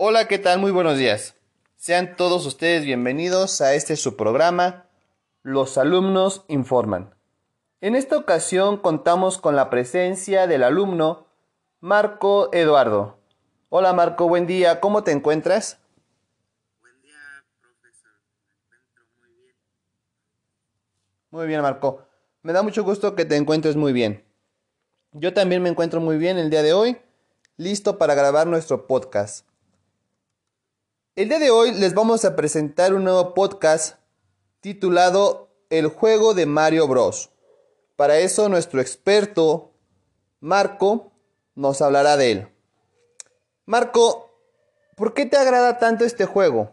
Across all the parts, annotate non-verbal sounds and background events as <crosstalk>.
Hola, ¿qué tal? Muy buenos días. Sean todos ustedes bienvenidos a este su programa, Los alumnos informan. En esta ocasión contamos con la presencia del alumno Marco Eduardo. Hola Marco, buen día, ¿cómo te encuentras? Buen día, profesor. Me encuentro muy bien. Muy bien, Marco. Me da mucho gusto que te encuentres muy bien. Yo también me encuentro muy bien el día de hoy, listo para grabar nuestro podcast. El día de hoy les vamos a presentar un nuevo podcast titulado El juego de Mario Bros. Para eso nuestro experto Marco nos hablará de él. Marco, ¿por qué te agrada tanto este juego?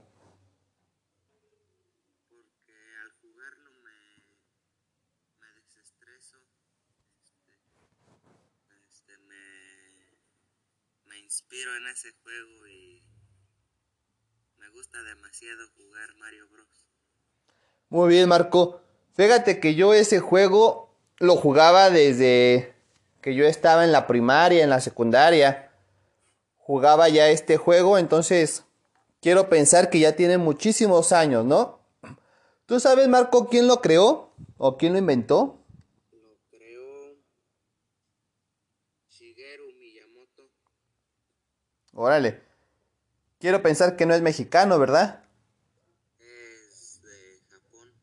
Inspiro en ese juego y me gusta demasiado jugar Mario Bros. Muy bien, Marco. Fíjate que yo ese juego lo jugaba desde que yo estaba en la primaria, en la secundaria. Jugaba ya este juego, entonces quiero pensar que ya tiene muchísimos años, ¿no? ¿Tú sabes, Marco, quién lo creó o quién lo inventó? Lo creó Shigeru Miyamoto. Órale. Quiero pensar que no es mexicano, ¿verdad? Es de Japón.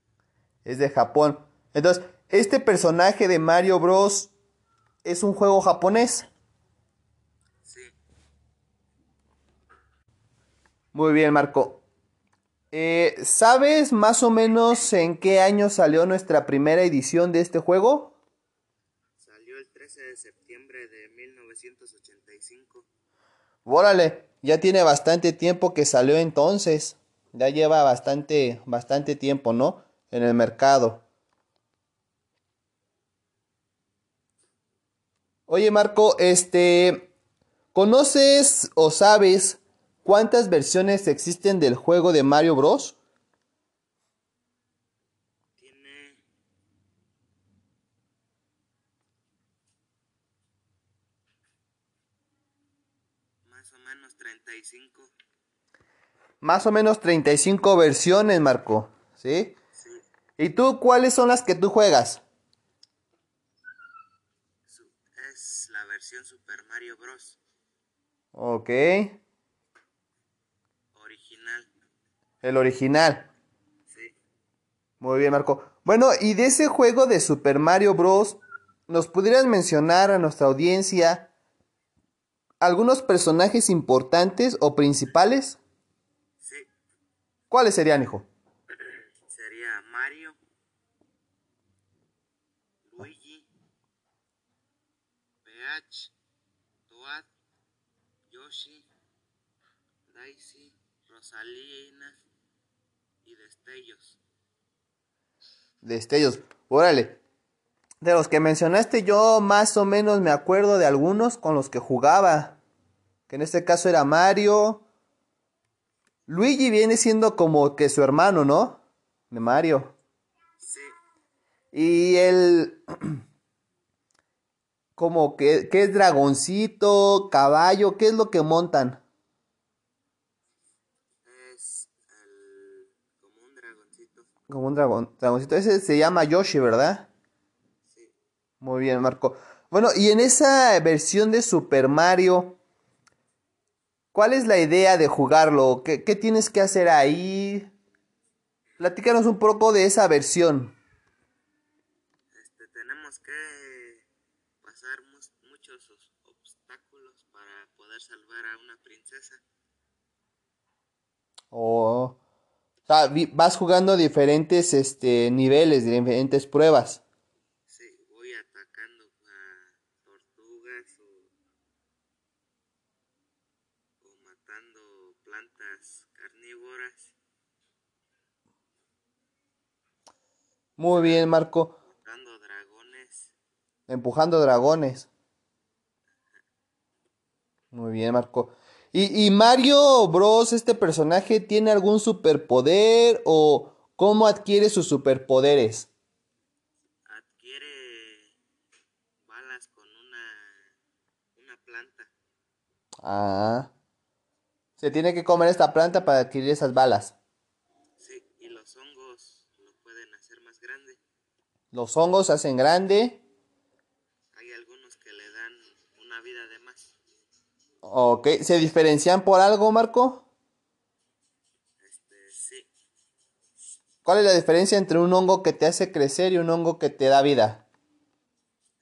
Es de Japón. Entonces, este personaje de Mario Bros. es un juego japonés. Sí, Muy bien, Marco. Eh, ¿Sabes más o menos en qué año salió nuestra primera edición de este juego? salió el 13 de septiembre de 1985. Órale, ya tiene bastante tiempo que salió entonces. Ya lleva bastante, bastante tiempo, ¿no? En el mercado. Oye, Marco, este, ¿conoces o sabes cuántas versiones existen del juego de Mario Bros? Tiene más o menos 35. Más o menos 35 versiones, Marco. ¿Sí? Sí, ¿Y tú cuáles son las que tú juegas? es la versión Super Mario Bros. Ok. original. El original. Sí, Muy bien, Marco. Bueno, y de ese juego de Super Mario Bros. ¿Nos pudieras mencionar a nuestra audiencia algunos personajes importantes o principales? sí. ¿Cuáles serían, hijo? Sería Mario, Luigi, Peach, Toad, Yoshi, Daisy, Rosalina y Destellos. Destellos. Órale. De los que mencionaste, yo más o menos me acuerdo de algunos con los que jugaba. Que en este caso era Mario. Luigi viene siendo como que su hermano, ¿no? De Mario. Sí, Y el. <clears throat> Como que, que es dragoncito, caballo, ¿qué es lo que montan? es el, como un dragoncito. Como un dragón, dragoncito. Ese se llama Yoshi, ¿verdad? Muy bien, Marco. Bueno, y en esa versión de Super Mario, ¿cuál es la idea de jugarlo? ¿Qué, qué tienes que hacer ahí? Platícanos un poco de esa versión. este, tenemos que pasar muchos os- obstáculos para poder salvar a una princesa. O o sea, vas jugando diferentes este, niveles, diferentes pruebas. Sí, voy atacando a tortugas o, o matando plantas carnívoras, Muy bien, Marco. matando dragones. Empujando dragones. Muy bien, Marco. ¿Y, y Mario Bros, este personaje, tiene algún superpoder o cómo adquiere sus superpoderes? Adquiere balas con una, una planta. Ah. Se tiene que comer esta planta para adquirir esas balas. Sí, y los hongos lo pueden hacer más grande. Los hongos se hacen grande. Hay algunos que le dan una vida de más. Ok, ¿se diferencian por algo, Marco? Este, sí. ¿Cuál es la diferencia entre un hongo que te hace crecer y un hongo que te da vida?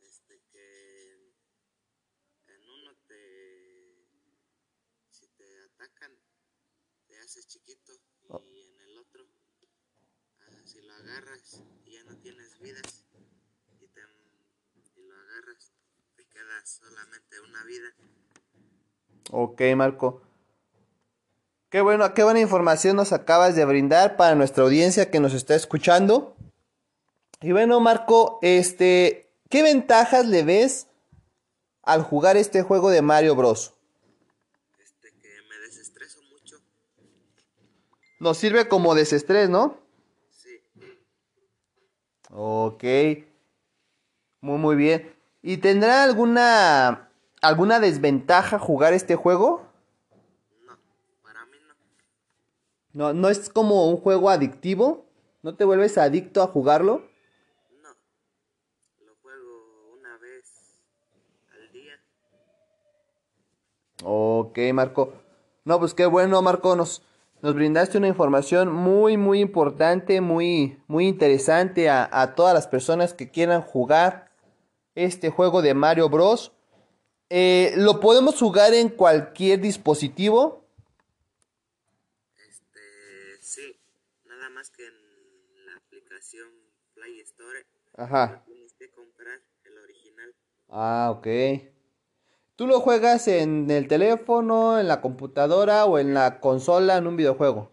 Este, que en uno te... Si te atacan, te haces chiquito. Y en el otro, ah, si lo agarras y ya no tienes vidas. Y, te, agarras, te queda solamente una vida. Ok, Marco. Qué bueno, qué buena información nos acabas de brindar para nuestra audiencia que nos está escuchando. Y bueno, Marco, este, ¿qué ventajas le ves al jugar este juego de Mario Bros? Este, que me desestreso mucho. Nos sirve como desestrés, ¿no? Sí. Ok. Muy, muy bien. ¿Y tendrá alguna alguna desventaja jugar este juego? No, para mí no. No, no es como un juego adictivo. ¿No te vuelves adicto a jugarlo? No. Lo juego una vez al día. Ok, Marco. No, pues qué bueno, Marco. Nos, nos brindaste una información muy, muy importante, muy, muy interesante a, a todas las personas que quieran jugar este juego de Mario Bros. Eh, ¿Lo podemos jugar en cualquier dispositivo? Este, sí. Nada más que en la aplicación Play Store. Ajá. Tienes que comprar el original. Ah, ok. ¿Tú lo juegas en el teléfono, en la computadora o en la consola en un videojuego?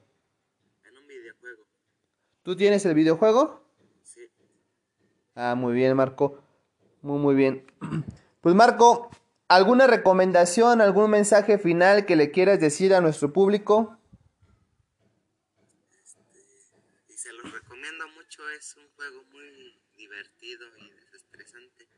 En un videojuego. ¿Tú tienes el videojuego? Sí. Ah, muy bien, Marco. Muy, muy bien. <clears throat> Pues Marco, ¿alguna recomendación, algún mensaje final que le quieras decir a nuestro público? Y se los recomiendo mucho. Es un juego muy divertido y desestresante.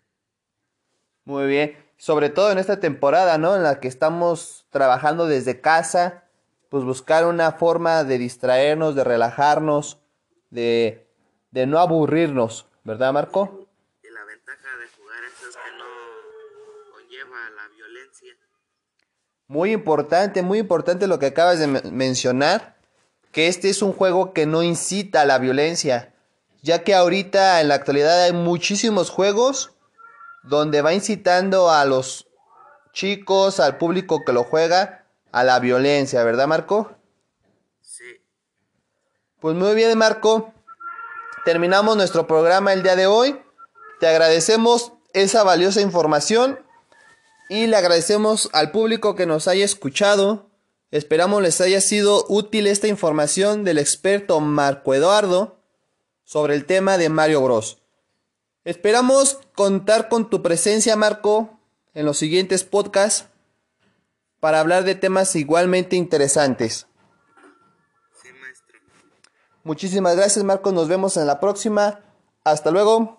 Muy bien. Sobre todo en esta temporada, ¿no? En la que estamos trabajando desde casa. Pues buscar una forma de distraernos, de relajarnos, de, de no aburrirnos. ¿Verdad, Marco? Ventaja de jugar que no conlleva la violencia. Muy importante, muy importante lo que acabas de men- mencionar, que este es un juego que no incita a la violencia, ya que ahorita en la actualidad hay muchísimos juegos donde va incitando a los chicos, al público que lo juega, a la violencia, ¿verdad Marco? Sí. Pues muy bien Marco, terminamos nuestro programa el día de hoy, te agradecemos esa valiosa información y le agradecemos al público que nos haya escuchado. Esperamos les haya sido útil esta información del experto Marco Eduardo sobre el tema de Mario Bros. Esperamos contar con tu presencia, Marco, en los siguientes podcasts para hablar de temas igualmente interesantes. Sí, maestro. Muchísimas gracias, Marco. Nos vemos en la próxima. Hasta luego.